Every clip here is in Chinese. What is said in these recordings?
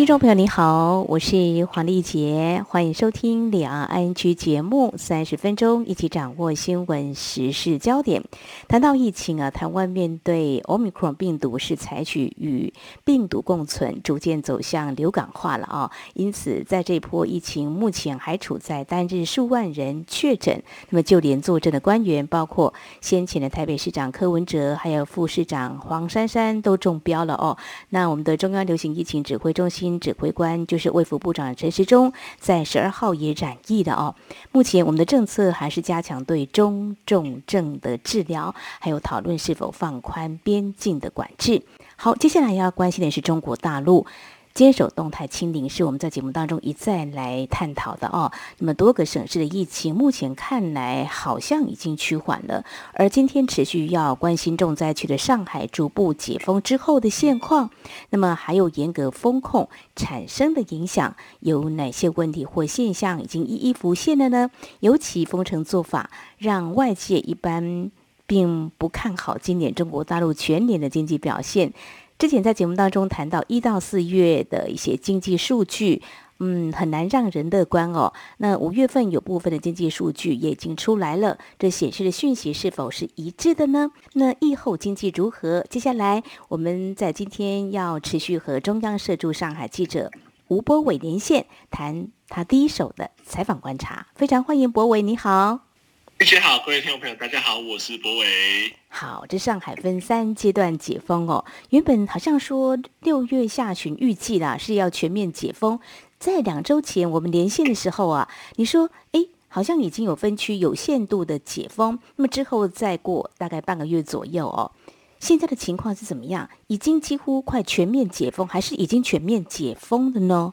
听众朋友，你好，我是黄丽杰，欢迎收听两岸 ING 节目，三十分钟一起掌握新闻时事焦点。谈到疫情啊，台湾面对 Omicron 病毒是采取与病毒共存，逐渐走向流感化了啊。因此，在这波疫情目前还处在单日数万人确诊，那么就连坐镇的官员，包括先前的台北市长柯文哲，还有副市长黄珊珊都中标了哦。那我们的中央流行疫情指挥中心。指挥官就是卫福部长陈时中，在十二号也染疫的哦。目前我们的政策还是加强对中重症的治疗，还有讨论是否放宽边境的管制。好，接下来要关心的是中国大陆。坚守动态清零是我们在节目当中一再来探讨的哦。那么多个省市的疫情目前看来好像已经趋缓了，而今天持续要关心重灾区的上海逐步解封之后的现况，那么还有严格风控产生的影响，有哪些问题或现象已经一一浮现了呢？尤其封城做法让外界一般并不看好今年中国大陆全年的经济表现。之前在节目当中谈到一到四月的一些经济数据，嗯，很难让人乐观哦。那五月份有部分的经济数据也已经出来了，这显示的讯息是否是一致的呢？那疫后经济如何？接下来我们在今天要持续和中央社驻上海记者吴博伟连线，谈他第一手的采访观察。非常欢迎博伟，你好。大家好，各位听众朋友，大家好，我是博伟。好，这上海分三阶段解封哦。原本好像说六月下旬预计啦是要全面解封，在两周前我们连线的时候啊，你说哎，好像已经有分区有限度的解封，那么之后再过大概半个月左右哦。现在的情况是怎么样？已经几乎快全面解封，还是已经全面解封的呢？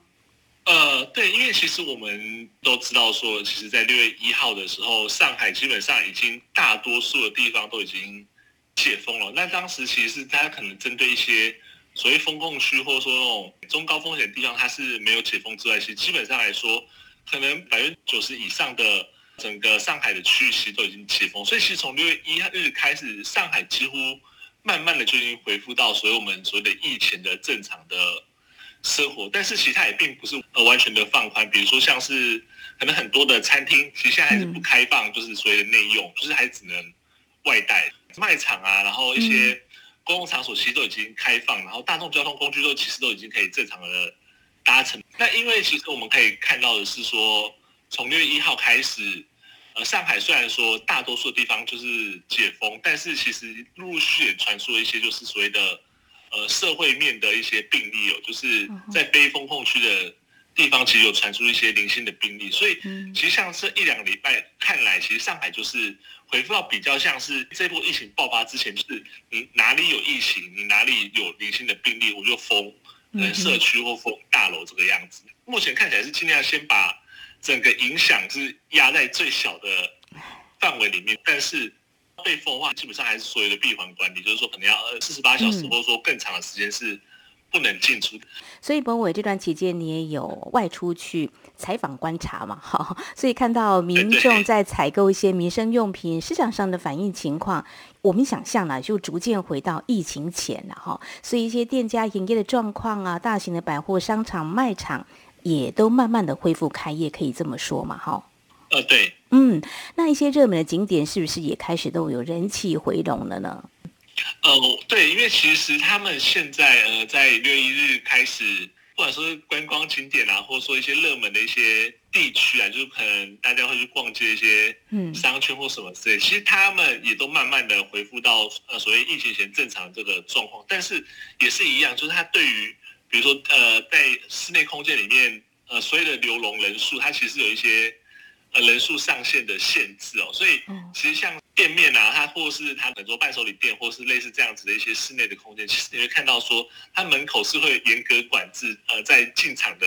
呃，对，因为其实我们都知道说，其实，在六月一号的时候，上海基本上已经大多数的地方都已经解封了。那当时其实是大家可能针对一些所谓封控区，或者说那种中高风险地方，它是没有解封之外，其实基本上来说，可能百分之九十以上的整个上海的区域其实都已经解封。所以，其实从六月一日开始，上海几乎慢慢的就已经恢复到所谓我们所谓的疫情的正常的。生活，但是其实它也并不是呃完全的放宽，比如说像是可能很多的餐厅，其实现在还是不开放，就是所谓的内用，就是还只能外带。卖场啊，然后一些公共场所其实都已经开放，然后大众交通工具都其实都已经可以正常的搭乘。那因为其实我们可以看到的是说，从六月一号开始，呃，上海虽然说大多数的地方就是解封，但是其实陆续也传出了一些就是所谓的。呃，社会面的一些病例哦，就是在非封控区的地方，其实有传出一些零星的病例，所以其实像这一两个礼拜看来，其实上海就是回复到比较像是这波疫情爆发之前，就是你哪里有疫情，你哪里有零星的病例，我就封，嗯，社区或封大楼这个样子。目前看起来是尽量先把整个影响是压在最小的范围里面，但是。被封的话，基本上还是所有的闭环管理，就是说可能要呃四十八小时，或者说更长的时间是不能进出的。嗯、所以，博伟这段期间你也有外出去采访观察嘛？哈，所以看到民众在采购一些民生用品，市场上的反应情况，我们想象呢就逐渐回到疫情前了哈。所以一些店家营业的状况啊，大型的百货商场卖场也都慢慢的恢复开业，可以这么说嘛？哈。呃，对，嗯，那一些热门的景点是不是也开始都有人气回笼了呢？呃，对，因为其实他们现在呃，在六月一日开始，不管说是观光景点啊，或者说一些热门的一些地区啊，就是可能大家会去逛街一些嗯商圈或什么之类，嗯，其实他们也都慢慢的恢复到呃所谓疫情前正常这个状况，但是也是一样，就是他对于比如说呃在室内空间里面呃所谓的流笼人数，它其实有一些。呃，人数上限的限制哦，所以其实像店面啊，它或是它很多伴手礼店，或是类似这样子的一些室内的空间，其实你会看到说，它门口是会严格管制呃，在进场的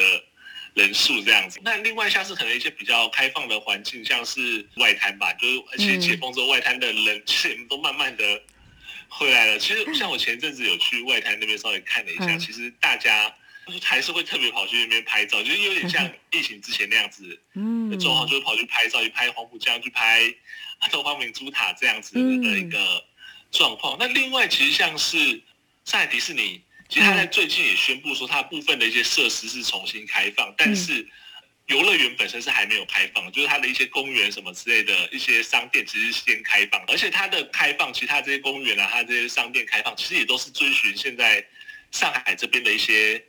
人数这样子。那另外像是可能一些比较开放的环境，像是外滩吧，就是而且解封之后，外滩的人其实都慢慢的回来了。其实像我前阵子有去外滩那边稍微看了一下，其实大家。还是会特别跑去那边拍照，就是有点像 疫情之前那样子，嗯，状况就会跑去拍照，去拍黄浦江，去拍东方明珠塔这样子的一个状况。那另外，其实像是上海迪士尼，其实他在最近也宣布说，它部分的一些设施是重新开放，但是。游乐园本身是还没有开放，就是它的一些公园什么之类的一些商店，其实是先开放，而且它的开放，其他这些公园啊，它这些商店开放，其实也都是遵循现在上海这边的一些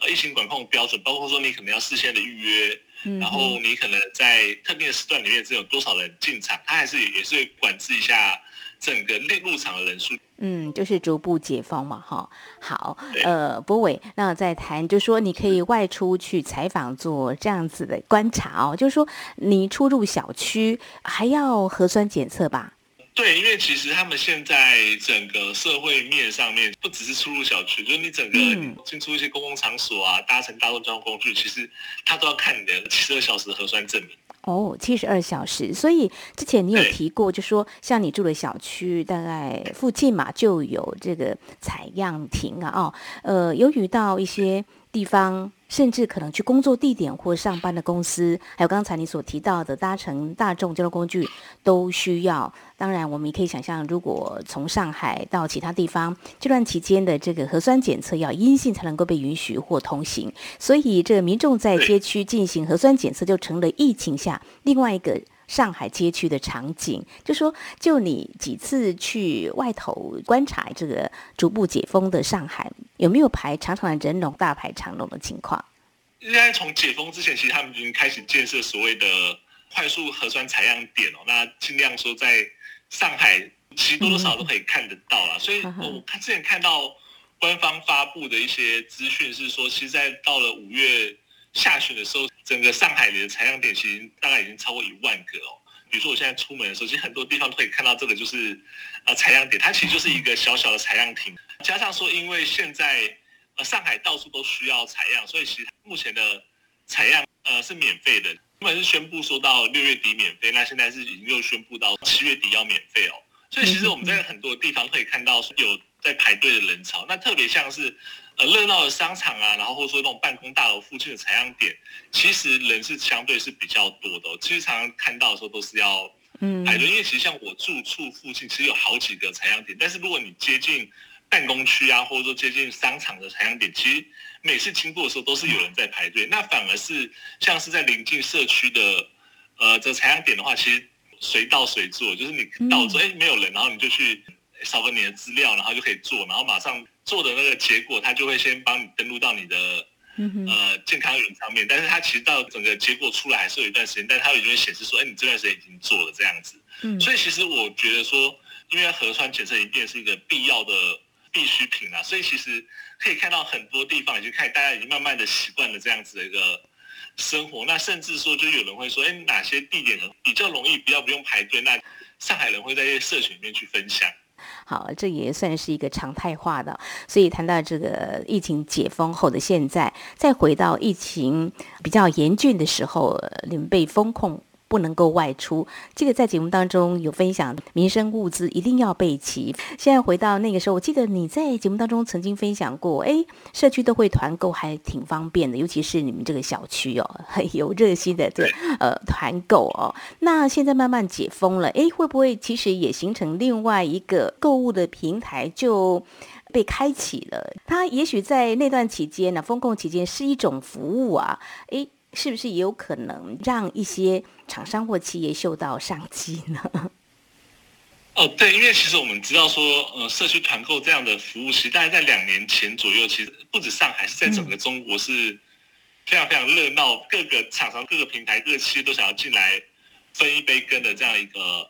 呃疫情管控标准，包括说你可能要事先的预约，然后你可能在特定的时段里面只有多少人进场，它还是也是会管制一下。整个内入场的人数，嗯，就是逐步解封嘛，哈。好，呃，博伟，那再谈，就是说你可以外出去采访，做这样子的观察哦。就是说，你出入小区还要核酸检测吧？对，因为其实他们现在整个社会面上面，不只是出入小区，就是你整个进出一些公共场所啊，搭乘大众交通工具，其实他都要看你的七十二小时核酸证明。哦，七十二小时，所以之前你有提过，就说像你住的小区，大概附近嘛，就有这个采样亭啊，哦，呃，有遇到一些地方。甚至可能去工作地点或上班的公司，还有刚才你所提到的搭乘大众交通工具都需要。当然，我们也可以想象，如果从上海到其他地方，这段期间的这个核酸检测要阴性才能够被允许或通行。所以，这个民众在街区进行核酸检测，就成了疫情下另外一个。上海街区的场景，就说就你几次去外头观察这个逐步解封的上海，有没有排长长的人龙、大排长龙的情况？应该从解封之前，其实他们已经开始建设所谓的快速核酸采样点哦。那尽量说在上海，其实多多少少都可以看得到啦。嗯、所以 我看之前看到官方发布的一些资讯是说，其实，在到了五月。下旬的时候，整个上海的采样点其实大概已经超过一万个哦。比如说我现在出门的时候，其实很多地方都可以看到这个，就是呃采样点，它其实就是一个小小的采样亭。加上说，因为现在呃上海到处都需要采样，所以其实目前的采样呃是免费的。原本是宣布说到六月底免费，那现在是已经又宣布到七月底要免费哦。所以其实我们在很多地方可以看到有在排队的人潮，那特别像是。呃，热闹的商场啊，然后或者说那种办公大楼附近的采样点，其实人是相对是比较多的哦。其实常常看到的时候都是要排队，因为其实像我住处附近其实有好几个采样点，但是如果你接近办公区啊，或者说接近商场的采样点，其实每次经过的时候都是有人在排队。那反而是像是在临近社区的呃这采样点的话，其实随到随做，就是你到之后哎没有人，然后你就去扫个你的资料，然后就可以做，然后马上。做的那个结果，他就会先帮你登录到你的呃健康云上面，但是他其实到整个结果出来还是有一段时间，但是他已经会显示说，哎，你这段时间已经做了这样子。嗯，所以其实我觉得说，因为核酸检测一定是一个必要的必需品啦，所以其实可以看到很多地方已经开始，大家已经慢慢的习惯了这样子的一个生活。那甚至说，就有人会说，哎，哪些地点比较容易，比较不用排队？那上海人会在这些社群里面去分享。好，这也算是一个常态化的。所以谈到这个疫情解封后的现在，再回到疫情比较严峻的时候，你们被封控。不能够外出，这个在节目当中有分享，民生物资一定要备齐。现在回到那个时候，我记得你在节目当中曾经分享过，哎，社区都会团购，还挺方便的，尤其是你们这个小区哦，很 有热心的这呃团购哦。那现在慢慢解封了，哎，会不会其实也形成另外一个购物的平台就被开启了？它也许在那段期间呢，封控期间是一种服务啊，哎。是不是也有可能让一些厂商或企业嗅到商机呢？哦，对，因为其实我们知道说，呃，社区团购这样的服务，其实大概在两年前左右，其实不止上海，是在整个中国是非常非常热闹，各个厂商、各个平台、各个企业都想要进来分一杯羹的这样一个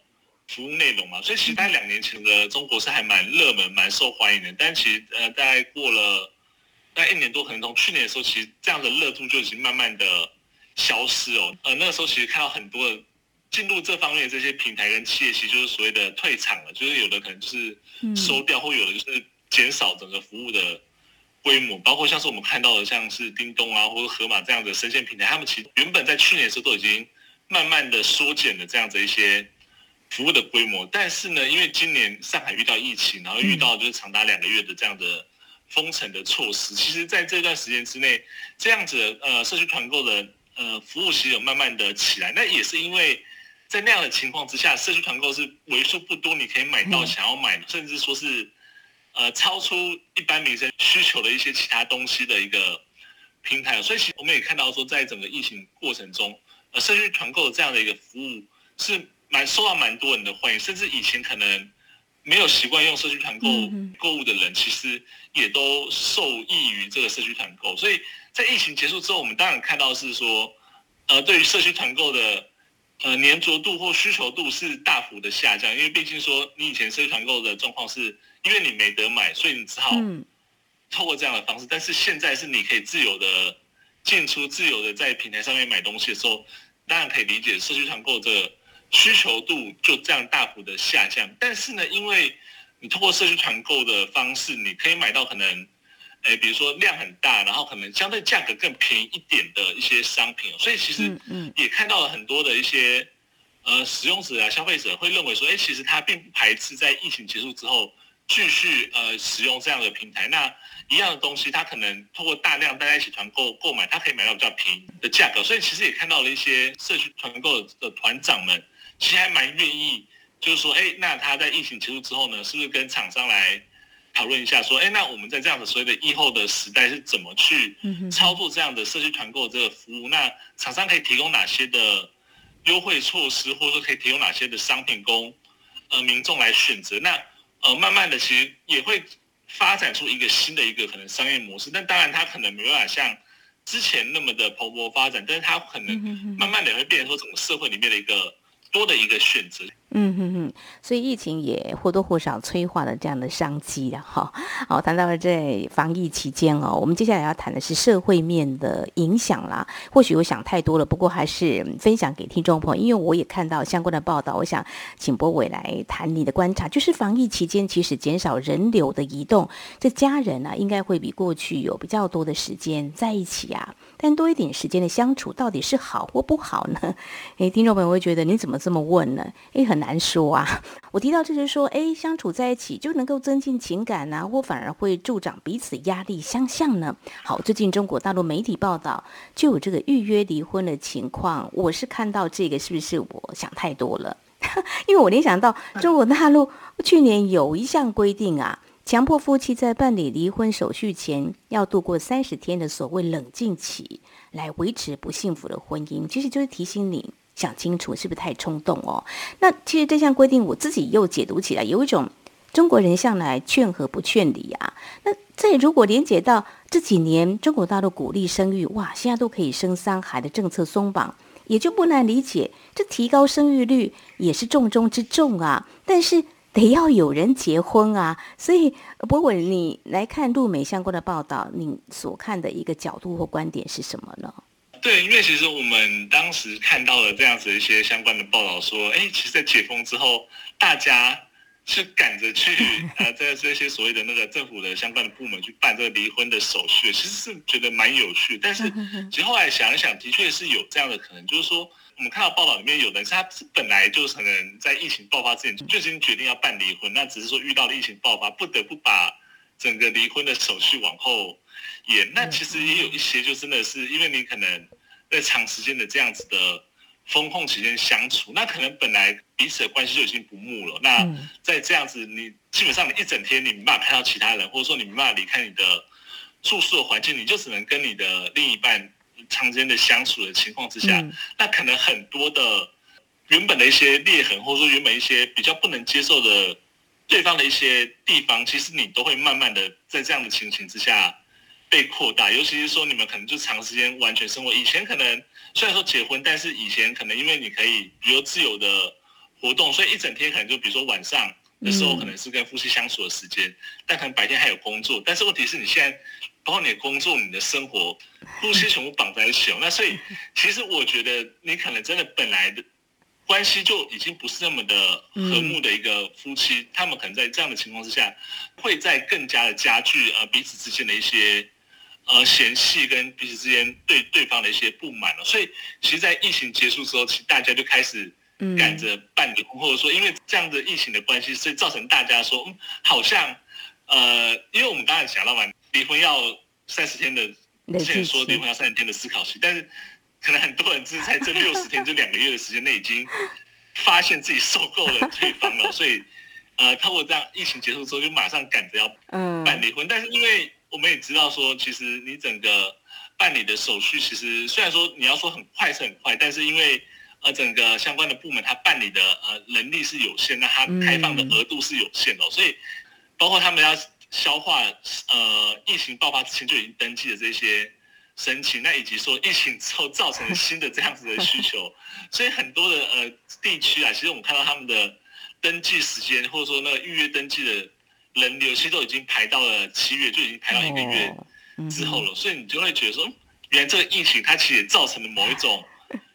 服务内容嘛。所以其实，大概两年前的中国是还蛮热门、蛮受欢迎的。但其实，呃，大概过了大概一年多，可能从去年的时候，其实这样的热度就已经慢慢的。消失哦，呃，那个时候其实看到很多进入这方面的这些平台跟企业，其实就是所谓的退场了，就是有的可能就是收掉，或有的就是减少整个服务的规模，包括像是我们看到的，像是叮咚啊，或者盒马这样的生鲜平台，他们其实原本在去年的时候都已经慢慢的缩减了这样子一些服务的规模，但是呢，因为今年上海遇到疫情，然后遇到就是长达两个月的这样的封城的措施。其实，在这段时间之内，这样子的呃社区团购的呃服务其实有慢慢的起来。那也是因为在那样的情况之下，社区团购是为数不多你可以买到想要买，甚至说是呃超出一般民生需求的一些其他东西的一个平台。所以，其实我们也看到说，在整个疫情过程中，呃，社区团购这样的一个服务是蛮受到蛮多人的欢迎，甚至以前可能。没有习惯用社区团购购物的人，其实也都受益于这个社区团购。所以在疫情结束之后，我们当然看到是说，呃，对于社区团购的呃粘着度或需求度是大幅的下降。因为毕竟说，你以前社区团购的状况是，因为你没得买，所以你只好透过这样的方式。但是现在是你可以自由的进出，自由的在平台上面买东西的时候，当然可以理解社区团购这个。需求度就这样大幅的下降，但是呢，因为你通过社区团购的方式，你可以买到可能，诶，比如说量很大，然后可能相对价格更便宜一点的一些商品，所以其实也看到了很多的一些呃使用者啊、消费者会认为说，诶，其实他并不排斥在疫情结束之后继续呃使用这样的平台，那一样的东西，他可能通过大量大家一起团购购买，他可以买到比较便宜的价格，所以其实也看到了一些社区团购的团长们。其实还蛮愿意，就是说，哎，那他在疫情结束之后呢，是不是跟厂商来讨论一下，说，哎，那我们在这样的所谓的疫后的时代是怎么去操作这样的社区团购这个服务？那厂商可以提供哪些的优惠措施，或者说可以提供哪些的商品供呃民众来选择？那呃，慢慢的其实也会发展出一个新的一个可能商业模式。但当然，它可能没办法像之前那么的蓬勃发展，但是它可能慢慢的也会变成说整个社会里面的一个。多的一个选择，嗯哼哼，所以疫情也或多或少催化了这样的商机了哈。好，谈到了在防疫期间哦，我们接下来要谈的是社会面的影响啦。或许我想太多了，不过还是分享给听众朋友，因为我也看到相关的报道。我想请博伟来谈你的观察，就是防疫期间其实减少人流的移动，这家人呢、啊、应该会比过去有比较多的时间在一起啊。但多一点时间的相处，到底是好或不好呢？诶，听众朋友会觉得你怎么这么问呢？诶，很难难说啊。我提到这就是说，诶，相处在一起就能够增进情感呢、啊，或反而会助长彼此压力相向呢？好，最近中国大陆媒体报道就有这个预约离婚的情况，我是看到这个是不是我想太多了？因为我联想到中国大陆去年有一项规定啊。强迫夫妻在办理离婚手续前要度过三十天的所谓冷静期，来维持不幸福的婚姻，其实就是提醒你想清楚，是不是太冲动哦？那其实这项规定我自己又解读起来，有一种中国人向来劝和不劝离啊。那这如果连接到这几年中国大陆鼓励生育，哇，现在都可以生三孩的政策松绑，也就不难理解，这提高生育率也是重中之重啊。但是。得要有人结婚啊，所以柏纬，你来看陆美相关的报道，你所看的一个角度或观点是什么呢？对，因为其实我们当时看到了这样子一些相关的报道，说，哎，其实，在解封之后，大家是赶着去 呃，在这些所谓的那个政府的相关的部门去办这个离婚的手续，其实是觉得蛮有趣。但是，其实后来想一想，的确是有这样的可能，就是说。我们看到报道里面有的人是他本来就可能在疫情爆发之前就已经决定要办离婚，那只是说遇到了疫情爆发，不得不把整个离婚的手续往后延。那其实也有一些就真的是因为你可能在长时间的这样子的风控期间相处，那可能本来彼此的关系就已经不睦了。那在这样子，你基本上你一整天你没办法看到其他人，或者说你没办法离开你的住宿的环境，你就只能跟你的另一半。长时间的相处的情况之下，那可能很多的原本的一些裂痕，或者说原本一些比较不能接受的对方的一些地方，其实你都会慢慢的在这样的情形之下被扩大。尤其是说你们可能就长时间完全生活，以前可能虽然说结婚，但是以前可能因为你可以比如自由的活动，所以一整天可能就比如说晚上的时候可能是跟夫妻相处的时间，但可能白天还有工作。但是问题是你现在。包括你的工作、你的生活，夫妻全部绑在一起哦。那所以，其实我觉得你可能真的本来的关系就已经不是那么的和睦的一个夫妻，他们可能在这样的情况之下，会在更加的加剧呃彼此之间的一些呃嫌隙跟彼此之间对对方的一些不满了。所以，其实，在疫情结束之后，其实大家就开始赶着办离婚，或者说因为这样的疫情的关系，所以造成大家说，嗯，好像。呃，因为我们刚才讲到嘛，离婚要三十天的，之前说离婚要三十天的思考期，但是可能很多人是在这六十天 这两个月的时间内已经发现自己受够了对方了，所以呃，透过这样疫情结束之后就马上赶着要办离婚，但是因为我们也知道说，其实你整个办理的手续，其实虽然说你要说很快是很快，但是因为呃整个相关的部门它办理的呃能力是有限，那它开放的额度是有限的，所以。包括他们要消化呃疫情爆发之前就已经登记的这些申请，那以及说疫情之后造成新的这样子的需求，所以很多的呃地区啊，其实我们看到他们的登记时间或者说那个预约登记的人流，其实都已经排到了七月，就已经排到一个月之后了。所以你就会觉得说，原来这个疫情它其实也造成了某一种，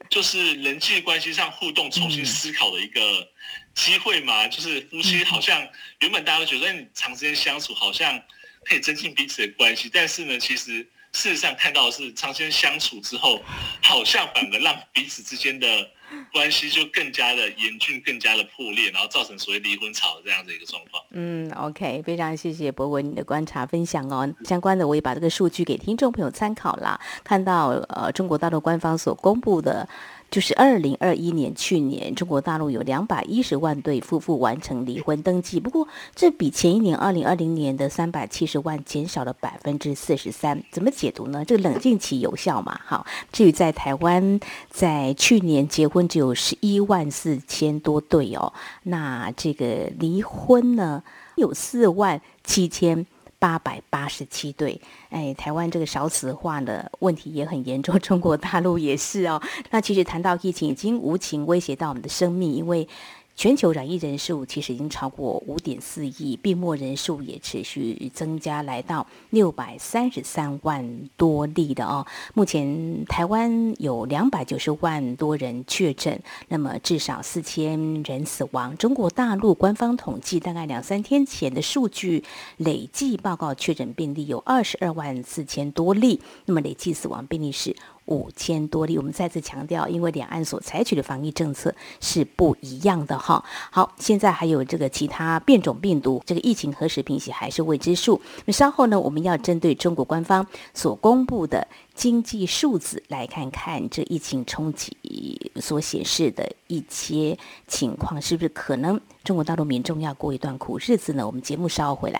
就是人际关系上互动重新思考的一个。机会嘛，就是夫妻好像原本大家都觉得你长时间相处好像可以增进彼此的关系，但是呢，其实事实上看到的是长时间相处之后，好像反而让彼此之间的关系就更加的严峻，更加的破裂，然后造成所谓离婚潮这样的一个状况。嗯，OK，非常谢谢博文你的观察分享哦。相关的我也把这个数据给听众朋友参考啦，看到呃中国大陆官方所公布的。就是二零二一年，去年中国大陆有两百一十万对夫妇完成离婚登记，不过这比前一年二零二零年的三百七十万减少了百分之四十三。怎么解读呢？这个冷静期有效嘛？好，至于在台湾，在去年结婚只有十一万四千多对哦，那这个离婚呢有四万七千。八百八十七对，哎，台湾这个少子化的问题也很严重，中国大陆也是哦。那其实谈到疫情，已经无情威胁到我们的生命，因为。全球染疫人数其实已经超过五点四亿，病末人数也持续增加，来到六百三十三万多例的哦。目前台湾有两百九十万多人确诊，那么至少四千人死亡。中国大陆官方统计，大概两三天前的数据，累计报告确诊病例有二十二万四千多例，那么累计死亡病例是。五千多例，我们再次强调，因为两岸所采取的防疫政策是不一样的哈。好，现在还有这个其他变种病毒，这个疫情何时平息还是未知数。那稍后呢，我们要针对中国官方所公布的经济数字来看看这疫情冲击所显示的一些情况，是不是可能中国大陆民众要过一段苦日子呢？我们节目稍后回来。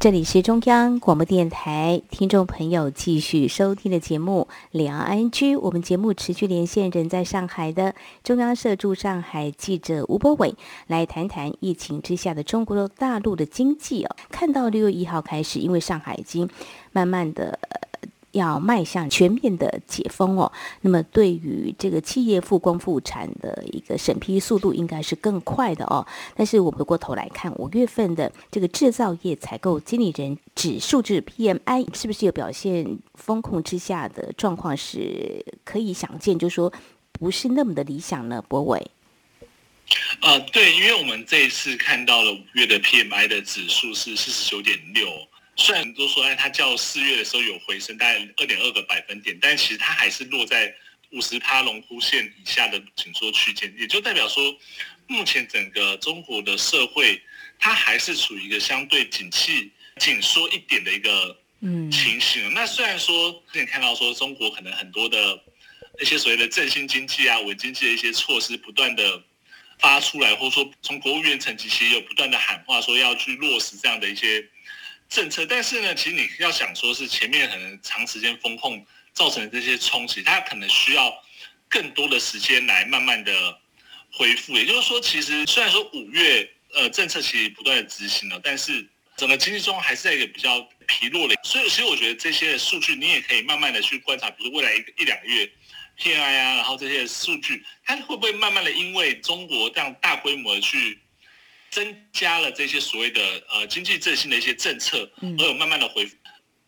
这里是中央广播电台，听众朋友继续收听的节目《两岸安居》。我们节目持续连线人在上海的中央社驻上海记者吴博伟，来谈谈疫情之下的中国大陆的经济哦。看到六月一号开始，因为上海已经慢慢的。要迈向全面的解封哦，那么对于这个企业复工复产的一个审批速度应该是更快的哦。但是我回过头来看五月份的这个制造业采购经理人指数，就是 PMI，是不是有表现风控之下的状况是可以想见，就是说不是那么的理想呢？博伟，呃，对，因为我们这一次看到了五月的 PMI 的指数是四十九点六。虽然都说，哎，它较四月的时候有回升，大概二点二个百分点，但其实它还是落在五十趴龙枯线以下的紧缩区间，也就代表说，目前整个中国的社会，它还是处于一个相对景气紧缩一点的一个嗯情形。嗯、那虽然说之前看到说，中国可能很多的一些所谓的振兴经济啊、稳经济的一些措施不断的发出来，或者说从国务院层级其实有不断的喊话，说要去落实这样的一些。政策，但是呢，其实你要想说，是前面可能长时间风控造成的这些冲击，它可能需要更多的时间来慢慢的恢复。也就是说，其实虽然说五月呃政策其实不断的执行了，但是整个经济中还是在一个比较疲弱的。所以，其实我觉得这些数据你也可以慢慢的去观察，比如未来一个一两个月 P I 啊，然后这些数据，它会不会慢慢的因为中国这样大规模的去。增加了这些所谓的呃经济振兴的一些政策，而有慢慢的恢复。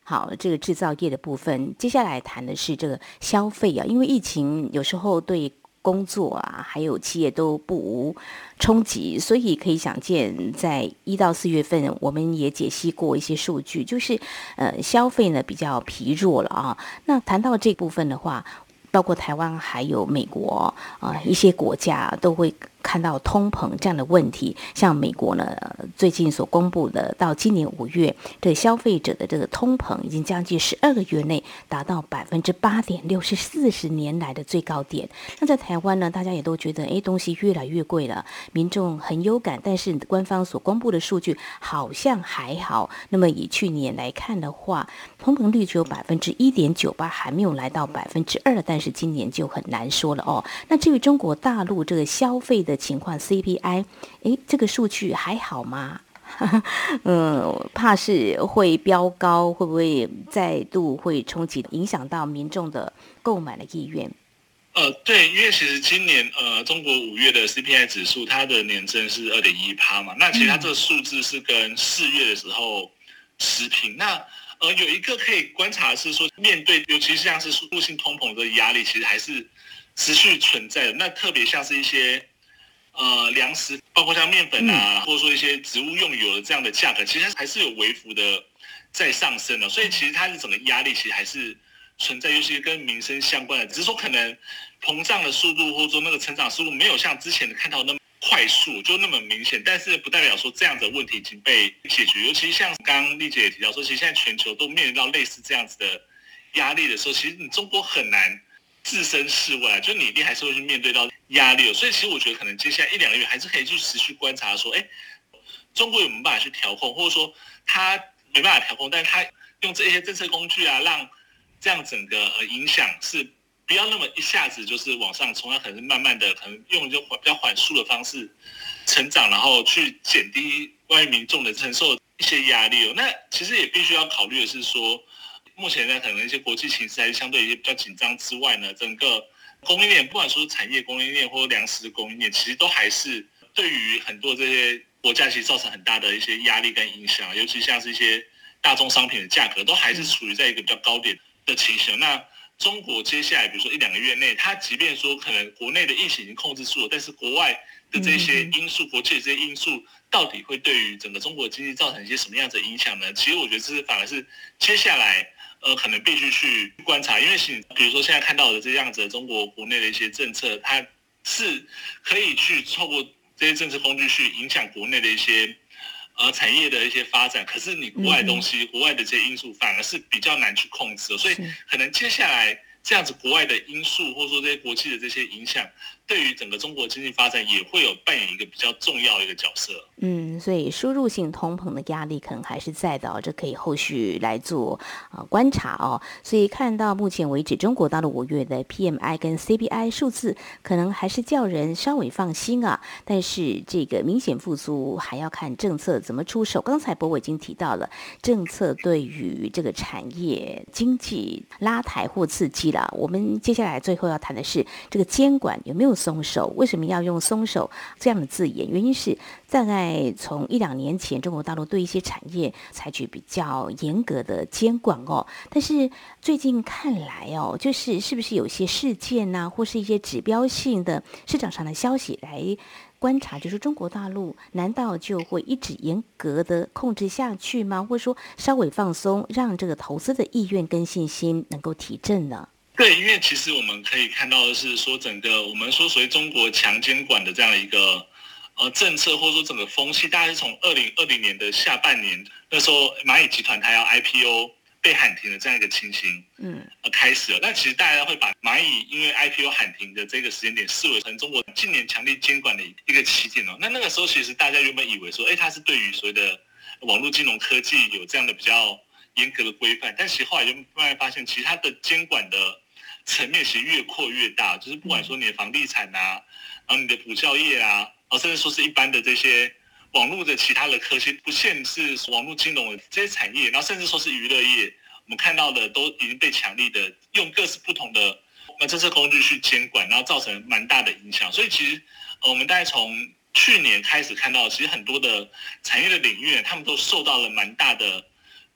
好，这个制造业的部分，接下来谈的是这个消费啊，因为疫情有时候对工作啊，还有企业都不无冲击，所以可以想见，在一到四月份，我们也解析过一些数据，就是呃消费呢比较疲弱了啊。那谈到这部分的话，包括台湾还有美国啊、呃，一些国家都会。看到通膨这样的问题，像美国呢，最近所公布的，到今年五月，这消费者的这个通膨已经将近十二个月内达到百分之八点六，是四十年来的最高点。那在台湾呢，大家也都觉得，哎，东西越来越贵了，民众很有感。但是官方所公布的数据好像还好。那么以去年来看的话，通膨率只有百分之一点九八，还没有来到百分之二。但是今年就很难说了哦。那至于中国大陆这个消费情况 CPI，诶，这个数据还好吗？嗯，怕是会飙高，会不会再度会冲击，影响到民众的购买的意愿？呃，对，因为其实今年呃，中国五月的 CPI 指数，它的年增是二点一趴嘛，那其实它这个数字是跟四月的时候持平。那呃，有一个可以观察的是说，面对尤其是像是输入性通膨的压力，其实还是持续存在的。那特别像是一些。呃，粮食包括像面粉啊，或者说一些植物用油的这样的价格，其实还是有微幅的在上升的。所以其实它的整个压力其实还是存在，尤其是跟民生相关的，只是说可能膨胀的速度或者说那个成长速度没有像之前的看到那么快速，就那么明显。但是不代表说这样的问题已经被解决。尤其像刚刚丽姐也提到说，其实现在全球都面临到类似这样子的压力的时候，其实你中国很难。置身事外，就你一定还是会去面对到压力，所以其实我觉得可能接下来一两个月还是可以去持续观察，说，哎，中国有没有办法去调控，或者说他没办法调控，但是他用这些政策工具啊，让这样整个呃影响是不要那么一下子就是往上冲，他可能是慢慢的，可能用就比较缓速的方式成长，然后去减低关于民众的承受一些压力哦。那其实也必须要考虑的是说。目前呢，可能一些国际形势还是相对一些比较紧张之外呢，整个供应链，不管说是产业供应链或粮食的供应链，其实都还是对于很多这些国家其实造成很大的一些压力跟影响，尤其像是一些大宗商品的价格都还是处于在一个比较高点的情形。那中国接下来，比如说一两个月内，它即便说可能国内的疫情已经控制住了，但是国外的这些因素，国际的这些因素，到底会对于整个中国经济造成一些什么样子的影响呢？其实我觉得这是反而是接下来。呃，可能必须去观察，因为是比如说现在看到的这样子的中国国内的一些政策，它是可以去透过这些政策工具去影响国内的一些呃产业的一些发展。可是你国外的东西，国外的这些因素反而是比较难去控制的，所以可能接下来这样子国外的因素，或者说这些国际的这些影响。对于整个中国经济发展也会有扮演一个比较重要的一个角色。嗯，所以输入性通膨的压力可能还是在的哦，这可以后续来做啊、观察哦。所以看到目前为止，中国到了五月的 PMI 跟 CPI 数字可能还是叫人稍微放心啊。但是这个明显复苏还要看政策怎么出手。刚才柏纬已经提到了政策对于这个产业经济拉抬或刺激了。我们接下来最后要谈的是这个监管有没有？松手，为什么要用松手这样的字眼？原因是大概从一两年前，中国大陆对一些产业采取比较严格的监管哦。但是最近看来哦，就是是不是有些事件呢、啊，或是一些指标性的市场上的消息来观察，就是中国大陆难道就会一直严格的控制下去吗？或者说稍微放松，让这个投资的意愿跟信心能够提振呢？对，因为其实我们可以看到的是说，整个我们说属于中国强监管的这样的一个呃政策，或者说整个风气，大概是从二零二零年的下半年那时候，蚂蚁集团它要 IPO 被喊停的这样一个情形，嗯，开始了。那其实大家会把蚂蚁因为 IPO 喊停的这个时间点视为成中国近年强力监管的一个起点哦。那那个时候其实大家原本以为说，哎，它是对于所谓的网络金融科技有这样的比较严格的规范，但其实后来就慢慢发现，其实它的监管的层面其实越扩越大，就是不管说你的房地产啊，然后你的补教业啊，然后甚至说是一般的这些网络的其他的科技，不限是网络金融的这些产业，然后甚至说是娱乐业，我们看到的都已经被强力的用各式不同的那政策工具去监管，然后造成蛮大的影响。所以其实呃，我们大概从去年开始看到，其实很多的产业的领域，他们都受到了蛮大的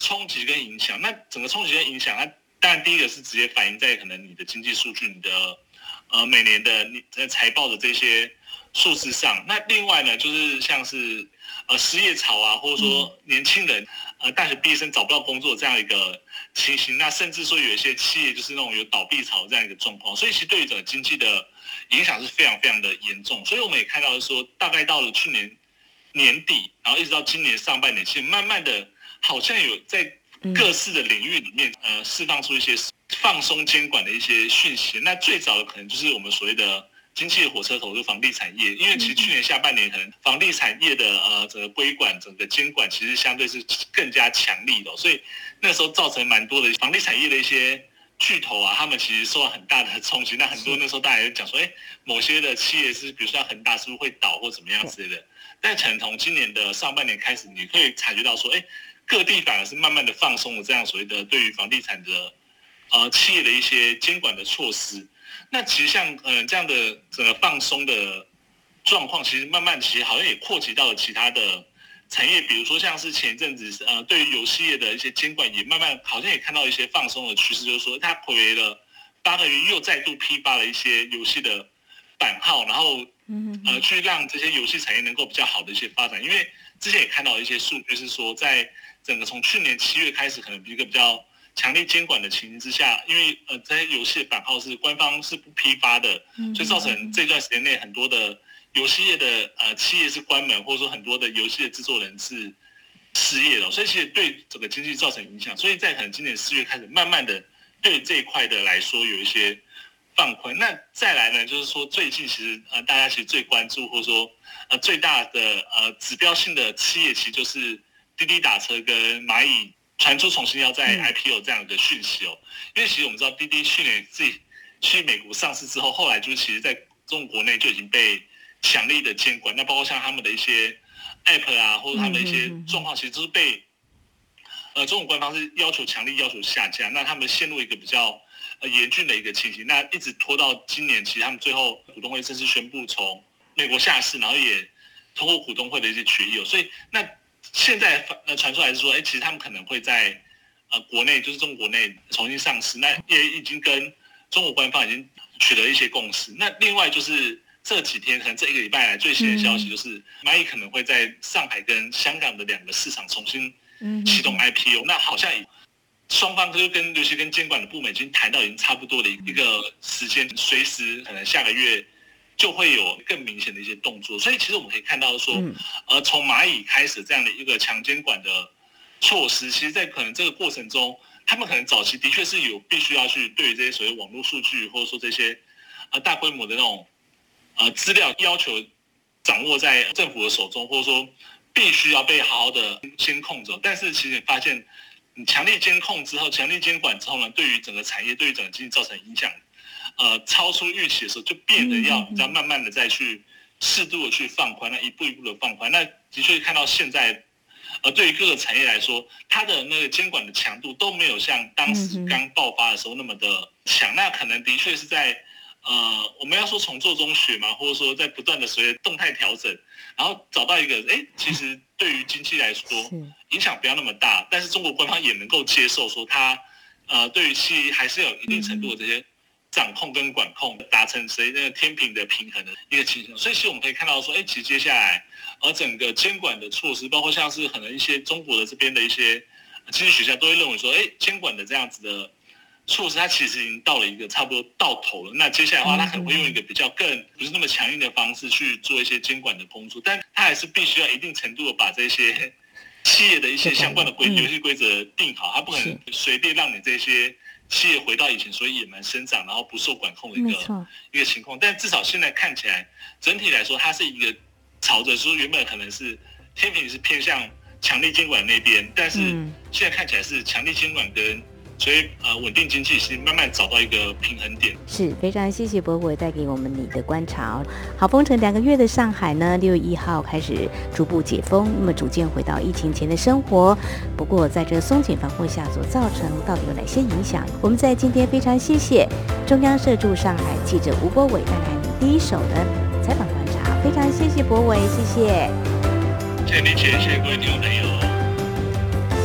冲击跟影响。那整个冲击跟影响，那当然，第一个是直接反映在可能你的经济数据、你的呃每年的在财报的这些数字上。那另外呢，就是像是呃失业潮啊，或者说年轻人呃大学毕业生找不到工作这样一个情形，那甚至说有一些企业就是那种有倒闭潮这样一个状况，所以其实对于整个经济的影响是非常非常的严重。所以我们也看到说，大概到了去年年底，然后一直到今年上半年，其实慢慢的好像有在各式的领域里面呃释放出一些。放松监管的一些讯息，那最早的可能就是我们所谓的经济的火车头，就房地产业。因为其实去年下半年，可能房地产业的呃整个规管、整个监管，其实相对是更加强力的，所以那时候造成蛮多的房地产业的一些巨头啊，他们其实受到很大的冲击。那很多那时候大家也讲说，哎，某些的企业是，比如说恒大，是不是会倒或怎么样之类的？但可能从今年的上半年开始，你可以察觉到说，哎，各地反而是慢慢的放松了这样所谓的对于房地产的。呃，企业的一些监管的措施，那其实像、呃、这样的整个放松的状况，其实慢慢其实好像也扩及到了其他的产业，比如说像是前一阵子呃对于游戏业的一些监管，也慢慢好像也看到一些放松的趋势，就是说它回了八个月又再度批发了一些游戏的版号，然后呃去让这些游戏产业能够比较好的一些发展，因为之前也看到一些数据是说，在整个从去年七月开始，可能一个比较。强力监管的情形之下，因为呃这些游戏的版号是官方是不批发的，所以造成这段时间内很多的游戏业的呃企业是关门，或者说很多的游戏的制作人是失业了，所以其实对整个经济造成影响。所以在可能今年四月开始，慢慢的对这一块的来说有一些放宽。那再来呢，就是说最近其实呃大家其实最关注或者说呃最大的呃指标性的企业，其实就是滴滴打车跟蚂蚁。传出重新要在 IPO 这样的讯息哦，因为其实我们知道滴滴去年自己去美国上市之后，后来就是其实在中国国内就已经被强力的监管，那包括像他们的一些 App 啊，或者他们的一些状况，其实都是被呃中国官方是要求强力要求下架，那他们陷入一个比较呃严峻的一个情形，那一直拖到今年，其实他们最后股东会正式宣布从美国下市，然后也通过股东会的一些决议哦，所以那。现在呃传出来是说，哎，其实他们可能会在呃国内，就是中国内重新上市，那也已经跟中国官方已经取得一些共识。那另外就是这几天，可能这一个礼拜来最新的消息就是，蚂蚁可能会在上海跟香港的两个市场重新启动 IPO。那好像双方就跟尤其跟监管的部门已经谈到已经差不多的一个时间，随时可能下个月。就会有更明显的一些动作，所以其实我们可以看到说，呃，从蚂蚁开始这样的一个强监管的措施，其实，在可能这个过程中，他们可能早期的确是有必须要去对于这些所谓网络数据，或者说这些呃大规模的那种呃资料要求掌握在政府的手中，或者说必须要被好好的监控着。但是其实你发现，你强力监控之后，强力监管之后呢，对于整个产业，对于整个经济造成影响。呃，超出预期的时候，就变得要要慢慢的再去适度的去放宽，那一步一步的放宽。那的确看到现在，呃，对于各个产业来说，它的那个监管的强度都没有像当时刚爆发的时候那么的强。那可能的确是在呃，我们要说从做中学嘛，或者说在不断的随着动态调整，然后找到一个，哎，其实对于经济来说影响不要那么大，但是中国官方也能够接受说它，呃，对于企业还是有一定程度的这些。掌控跟管控达成谁那个天平的平衡的一个情形，所以其实我们可以看到说，哎，其实接下来，而整个监管的措施，包括像是可能一些中国的这边的一些经济学家都会认为说，哎，监管的这样子的措施，它其实已经到了一个差不多到头了。那接下来的话，它可能会用一个比较更不是那么强硬的方式去做一些监管的工作，但它还是必须要一定程度的把这些 企业的一些相关的规游戏规则定好，它不可能随便让你这些。企业回到以前所以野蛮生长，然后不受管控的一个一个情况，但至少现在看起来，整体来说，它是一个朝着说原本可能是天平是偏向强力监管那边，但是现在看起来是强力监管跟。所以，呃，稳定经济是慢慢找到一个平衡点。是非常谢谢博伟带给我们你的观察。好，封城两个月的上海呢，六月一号开始逐步解封，那么逐渐回到疫情前的生活。不过，在这松紧防控下所造成到底有哪些影响？我们在今天非常谢谢中央社驻上海记者吴博伟带来你第一手的采访观察。非常谢谢博伟，谢谢。谢谢你，谢谢各位听众朋友。